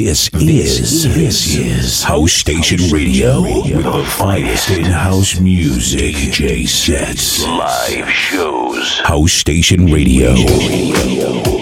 This is this is House Station Radio with the finest in house music. J sets live shows. House Station Radio. galaxy.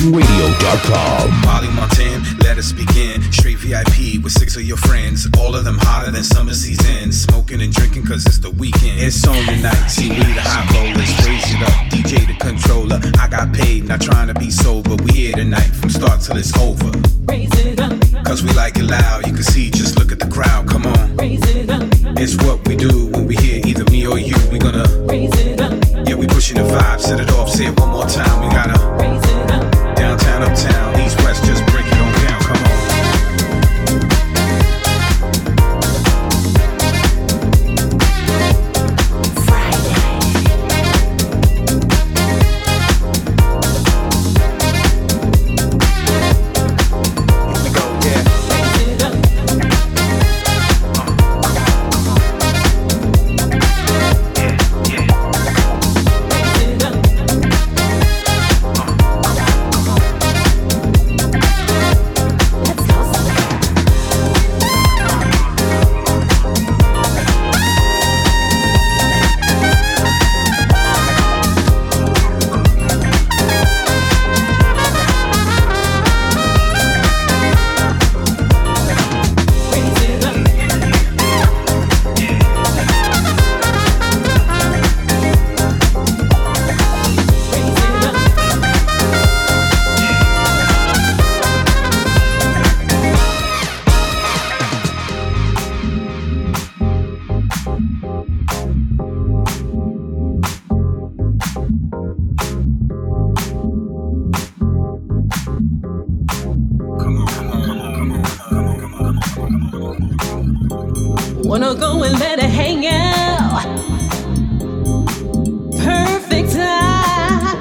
HouseStationRadio.com. Molly Montana, let us begin. Straight VIP with six of your friends. All of them hotter than summer season. Smoking and drinking cause it's the weekend. It's on tonight. See, we the hot rollers. Raise it up. DJ the controller. I got paid, not trying to be sober. We here tonight from start till it's over. Raise it up. Cause we like it loud. You can see, just look at the crowd. Come on. Raise it up. It's what we do when we hear either me or you. We gonna, Raise it up. yeah, we pushing the vibe. Set it off. Say it one more time. We gotta. Raise it up. Uptown, Wanna go and let it hang out. Perfect time.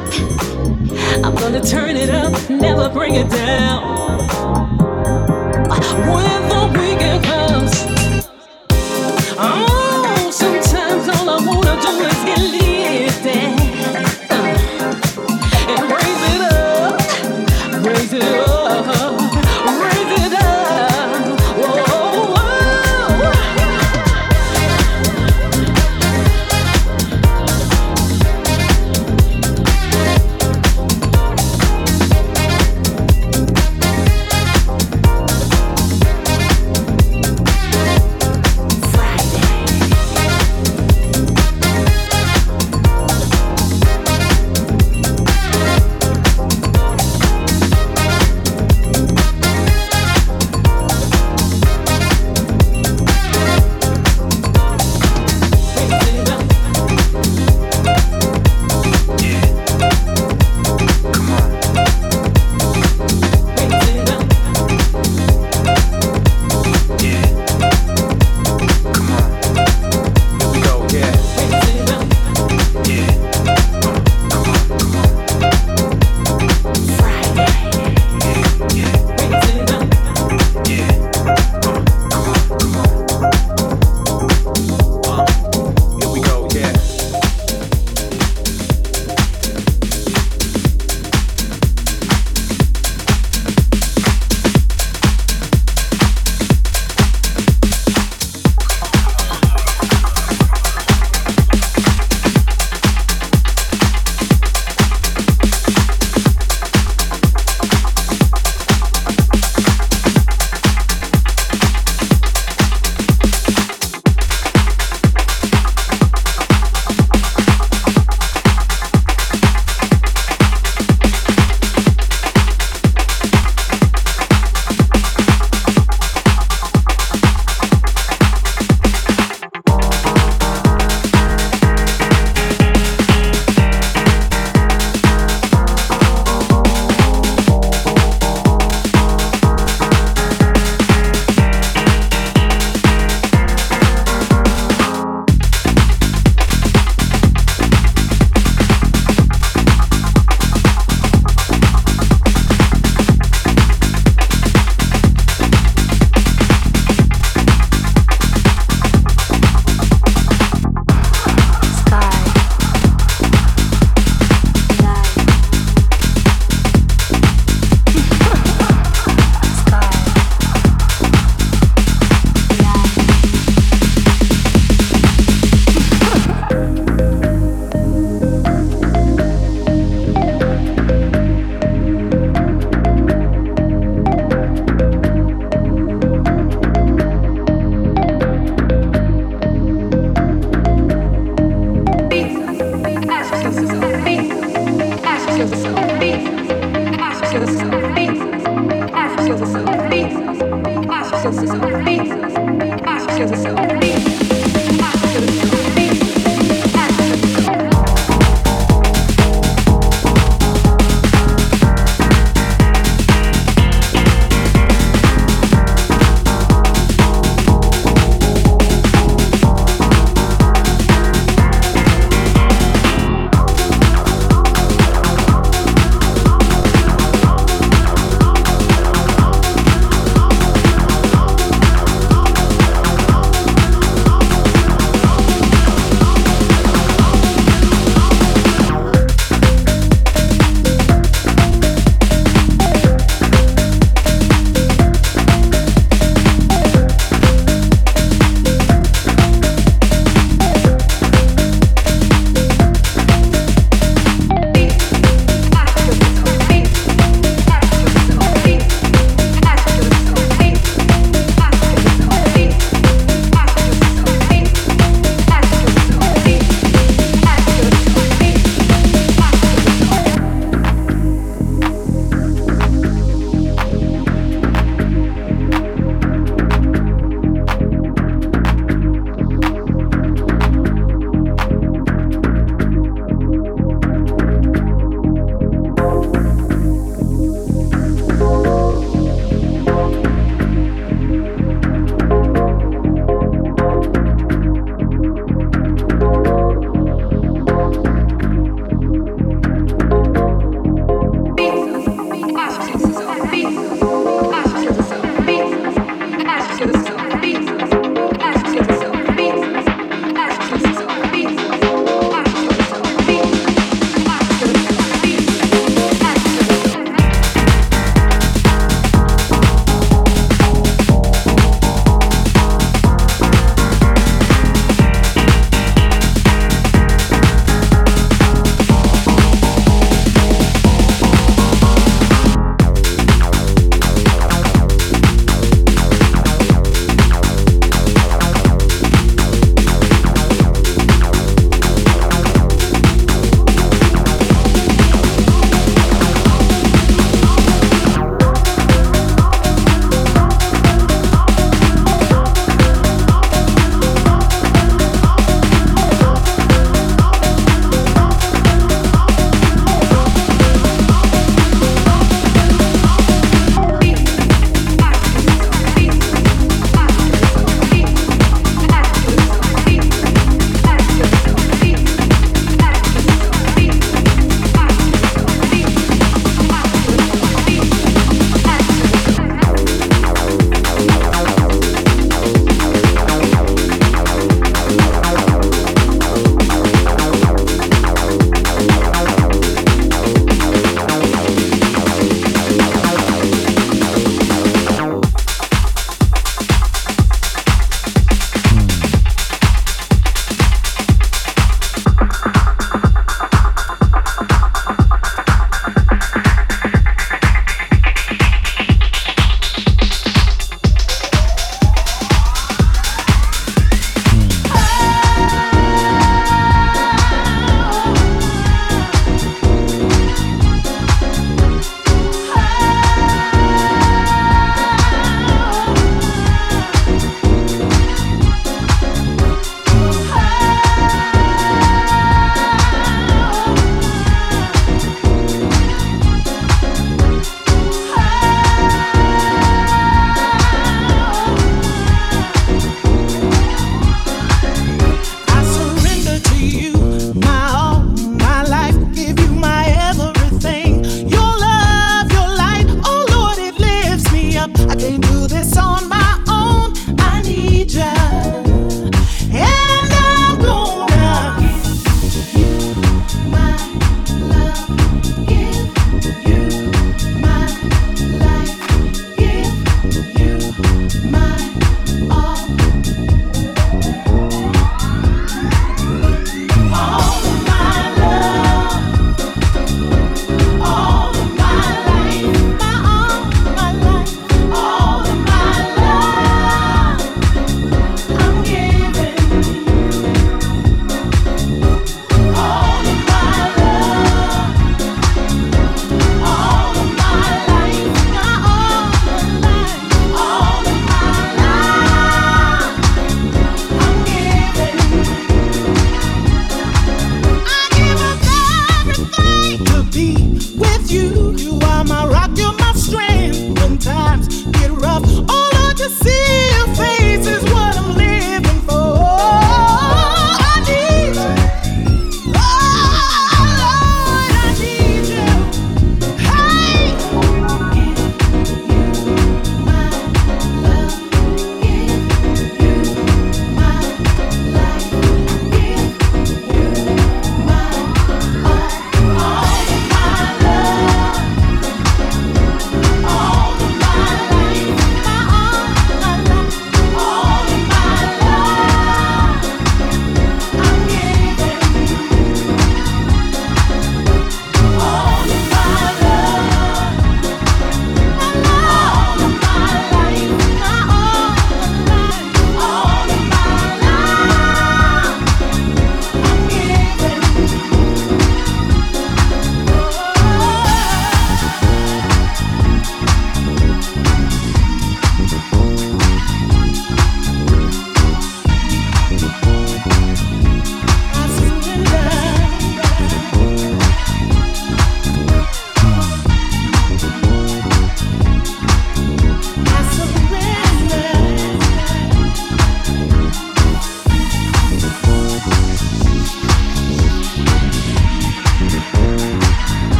I'm gonna turn it up, never bring it down. When the weekend comes,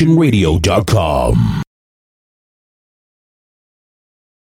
HouseStationRadio.com.